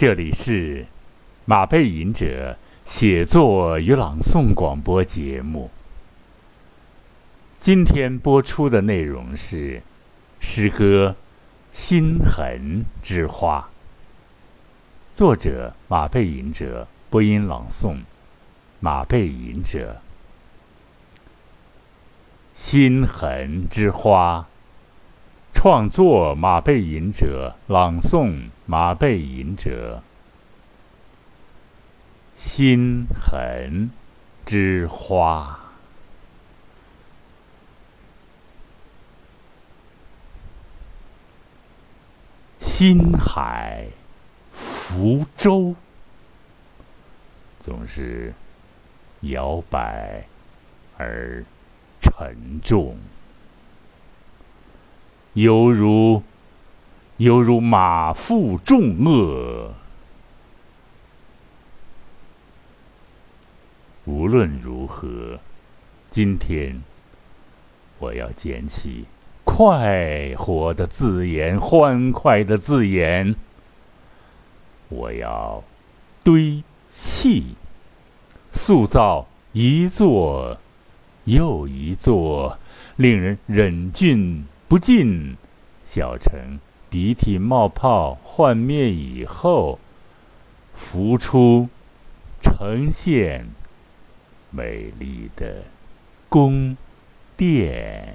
这里是马背吟者写作与朗诵广播节目。今天播出的内容是诗歌《心痕之花》，作者马背吟者，播音朗诵马背吟者，《心痕之花》。创作马背吟者，朗诵马背吟者，心痕之花，心海浮舟，总是摇摆而沉重。犹如，犹如马负重轭。无论如何，今天我要捡起快活的字眼，欢快的字眼。我要堆砌，塑造一座又一座令人忍俊。不禁，小城鼻涕冒泡幻灭以后，浮出呈现美丽的宫殿。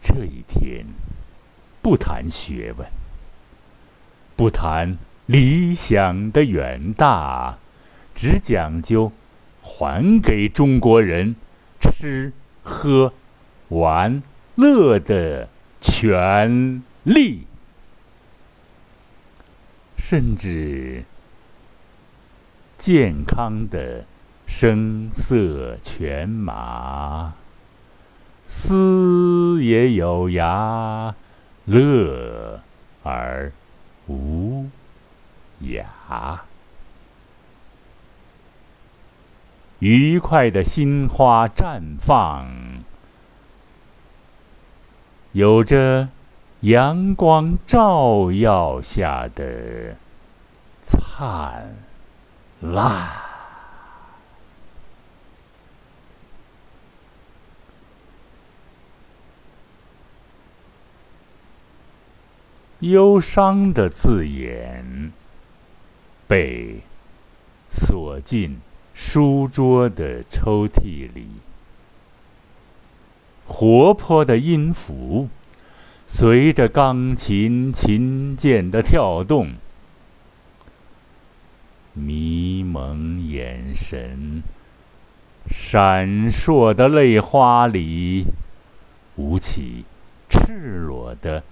这一天，不谈学问，不谈理想的远大，只讲究。还给中国人吃喝玩乐的权利，甚至健康的声色犬马，思也有涯，乐而无涯。愉快的心花绽放，有着阳光照耀下的灿烂。忧伤的字眼被锁进。书桌的抽屉里，活泼的音符随着钢琴琴键的跳动，迷蒙眼神，闪烁的泪花里，舞起赤裸的、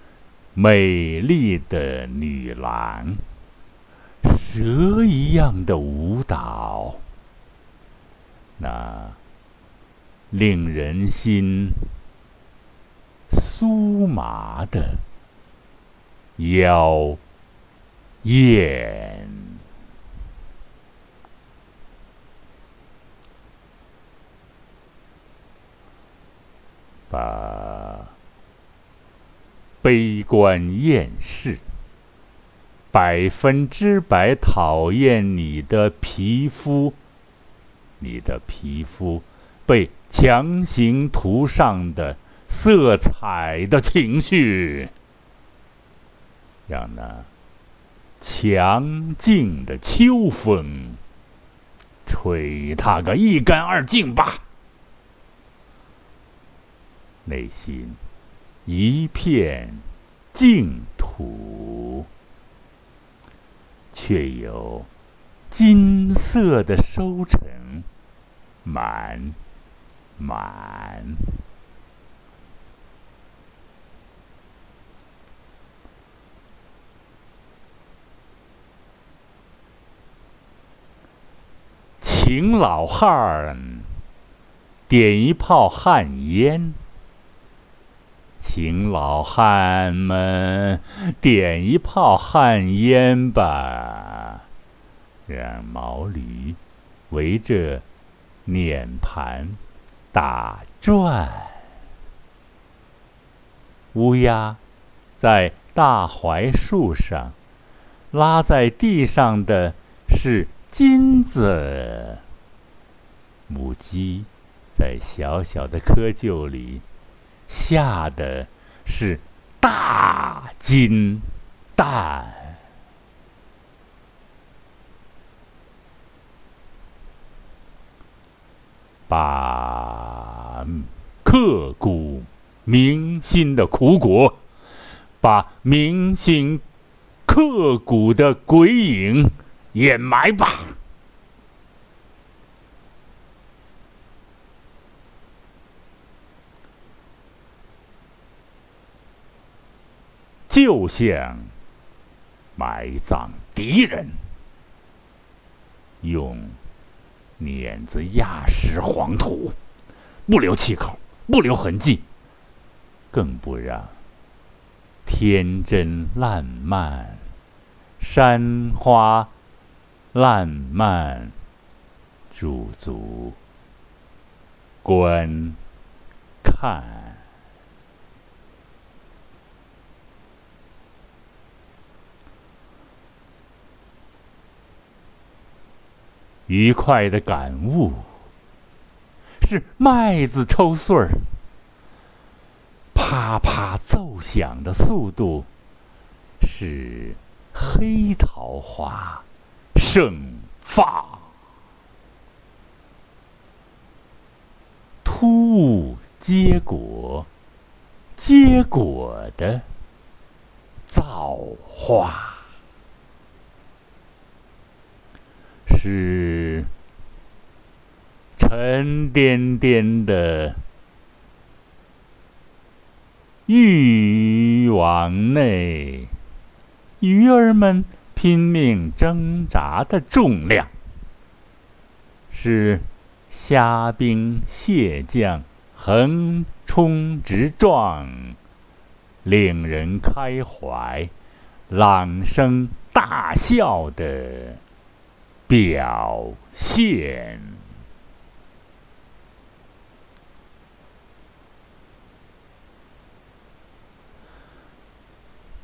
美丽的女郎，蛇一样的舞蹈。那令人心酥麻的妖艳，把悲观厌世、百分之百讨厌你的皮肤。你的皮肤被强行涂上的色彩的情绪，让那强劲的秋风吹它个一干二净吧。内心一片净土，却有金色的收成。满满，请老汉儿点一泡旱烟，请老汉们点一泡旱烟吧，让毛驴围着。碾盘打转，乌鸦在大槐树上，拉在地上的是金子。母鸡在小小的窠臼里下的是大金蛋。把刻骨铭心的苦果，把铭心刻骨的鬼影掩埋吧。就像埋葬敌人，用碾子压实黄土，不留气口，不留痕迹，更不让天真烂漫、山花烂漫驻足观看。愉快的感悟是麦子抽穗儿，啪啪奏响的速度是黑桃花盛放，突兀结果，结果的造化。是沉甸甸的渔网内，鱼儿们拼命挣扎的重量；是虾兵蟹将横冲直撞，令人开怀、朗声大笑的。表现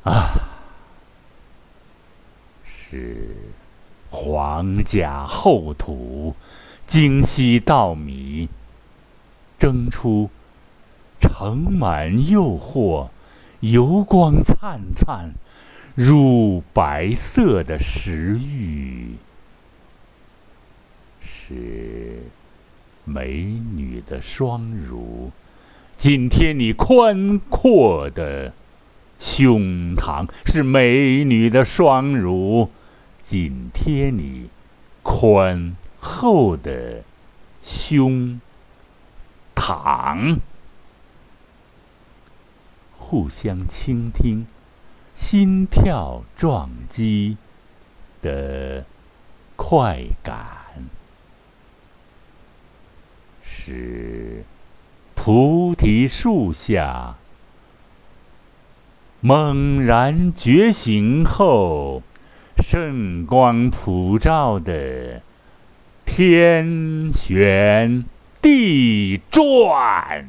啊，是皇家厚土，精细稻米，蒸出盛满诱惑，油光灿灿，乳白色的食欲。是美女的双乳，紧贴你宽阔的胸膛；是美女的双乳，紧贴你宽厚的胸膛。互相倾听，心跳撞击的快感。是菩提树下猛然觉醒后，圣光普照的天旋地转，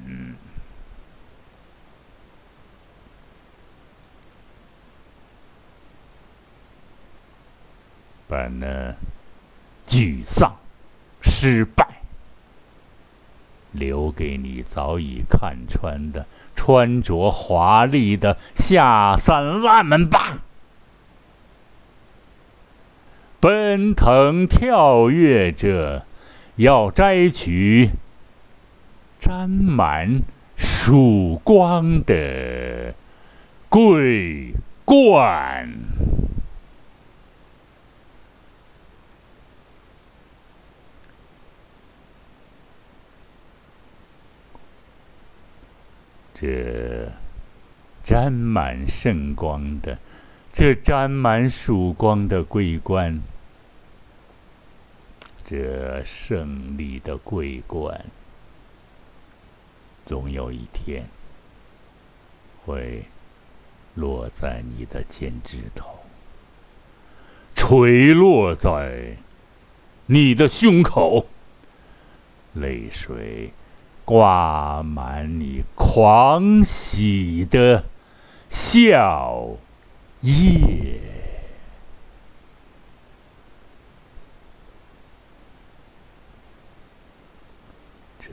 把那沮丧、失败。留给你早已看穿的穿着华丽的下三滥们吧！奔腾跳跃着，要摘取沾满曙光的桂冠。这沾满圣光的，这沾满曙光的桂冠，这胜利的桂冠，总有一天会落在你的肩指头，垂落在你的胸口，泪水。挂满你狂喜的笑靥。这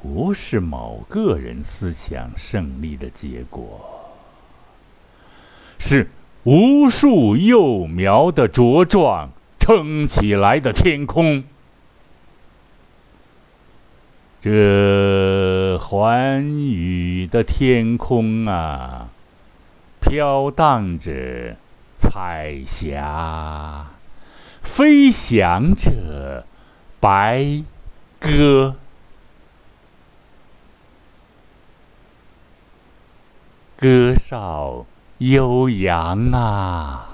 不是某个人思想胜利的结果，是无数幼苗的茁壮撑起来的天空。这寰宇的天空啊，飘荡着彩霞，飞翔着白鸽，歌哨悠扬啊，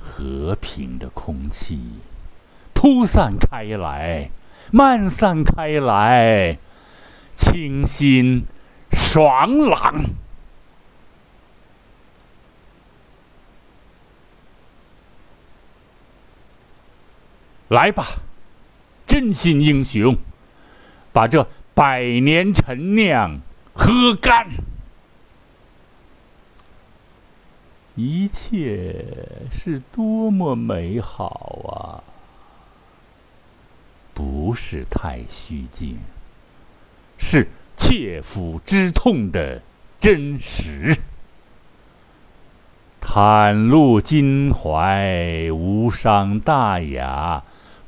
和平的空气。铺散开来，漫散开来，清新爽朗。来吧，真心英雄，把这百年陈酿喝干。一切是多么美好啊！不是太虚静，是切肤之痛的真实。袒露襟怀，无伤大雅，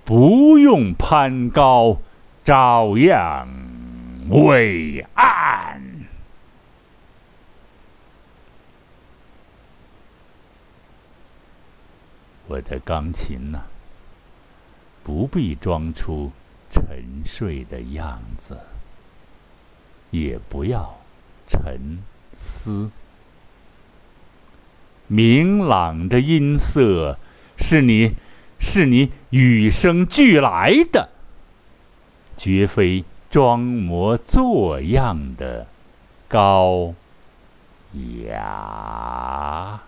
不用攀高，照样伟岸。我的钢琴呢？不必装出沉睡的样子，也不要沉思。明朗的音色是你，是你与生俱来的，绝非装模作样的高雅。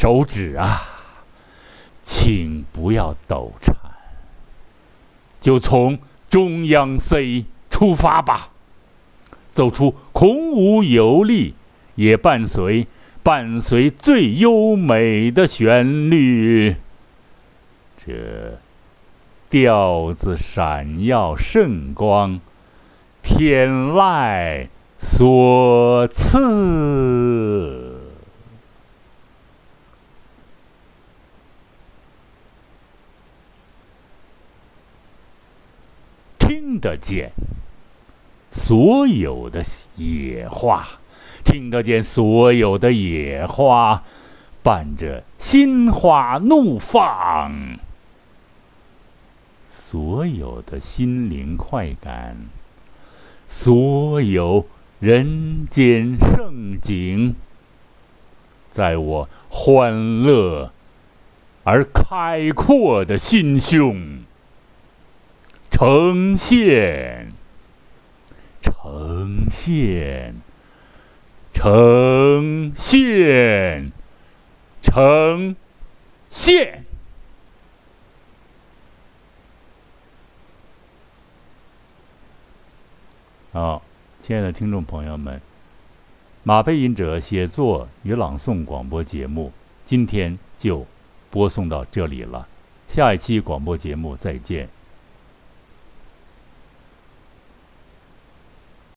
手指啊，请不要抖颤，就从中央 C 出发吧，走出孔武有力，也伴随伴随最优美的旋律。这调子闪耀圣光，天籁所赐。听得见所有的野花，听得见所有的野花伴着心花怒放，所有的心灵快感，所有人间盛景，在我欢乐而开阔的心胸。呈现，呈现，呈现，呈现。好，亲爱的听众朋友们，马背吟者写作与朗诵广播节目今天就播送到这里了，下一期广播节目再见。